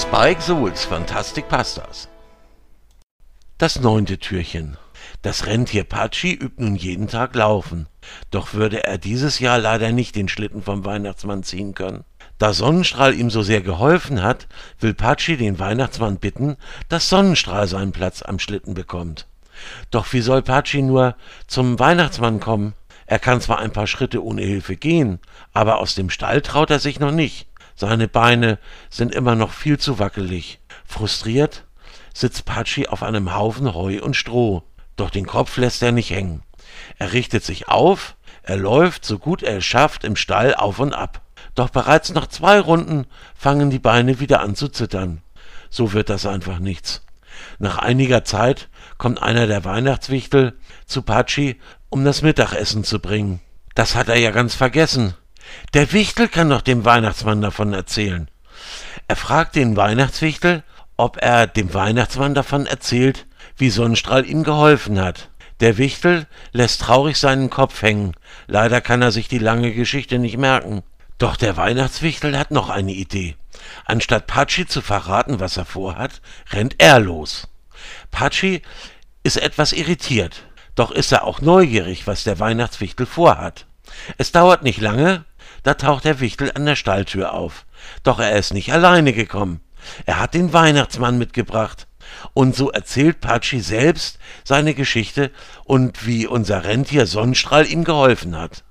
Spike Souls Fantastic Pastas. Das neunte Türchen. Das Rentier Patschi übt nun jeden Tag laufen. Doch würde er dieses Jahr leider nicht den Schlitten vom Weihnachtsmann ziehen können. Da Sonnenstrahl ihm so sehr geholfen hat, will Patschi den Weihnachtsmann bitten, dass Sonnenstrahl seinen Platz am Schlitten bekommt. Doch wie soll Patschi nur zum Weihnachtsmann kommen? Er kann zwar ein paar Schritte ohne Hilfe gehen, aber aus dem Stall traut er sich noch nicht. Seine Beine sind immer noch viel zu wackelig. Frustriert sitzt Patschi auf einem Haufen Heu und Stroh, doch den Kopf lässt er nicht hängen. Er richtet sich auf, er läuft, so gut er es schafft, im Stall auf und ab. Doch bereits nach zwei Runden fangen die Beine wieder an zu zittern. So wird das einfach nichts. Nach einiger Zeit kommt einer der Weihnachtswichtel zu Patschi, um das Mittagessen zu bringen. Das hat er ja ganz vergessen. Der Wichtel kann doch dem Weihnachtsmann davon erzählen. Er fragt den Weihnachtswichtel, ob er dem Weihnachtsmann davon erzählt, wie Sonnenstrahl ihm geholfen hat. Der Wichtel lässt traurig seinen Kopf hängen. Leider kann er sich die lange Geschichte nicht merken. Doch der Weihnachtswichtel hat noch eine Idee. Anstatt Patschi zu verraten, was er vorhat, rennt er los. Patschi ist etwas irritiert, doch ist er auch neugierig, was der Weihnachtswichtel vorhat. Es dauert nicht lange, da taucht der Wichtel an der Stalltür auf. Doch er ist nicht alleine gekommen. Er hat den Weihnachtsmann mitgebracht. Und so erzählt Patschi selbst seine Geschichte und wie unser Rentier Sonnenstrahl ihm geholfen hat.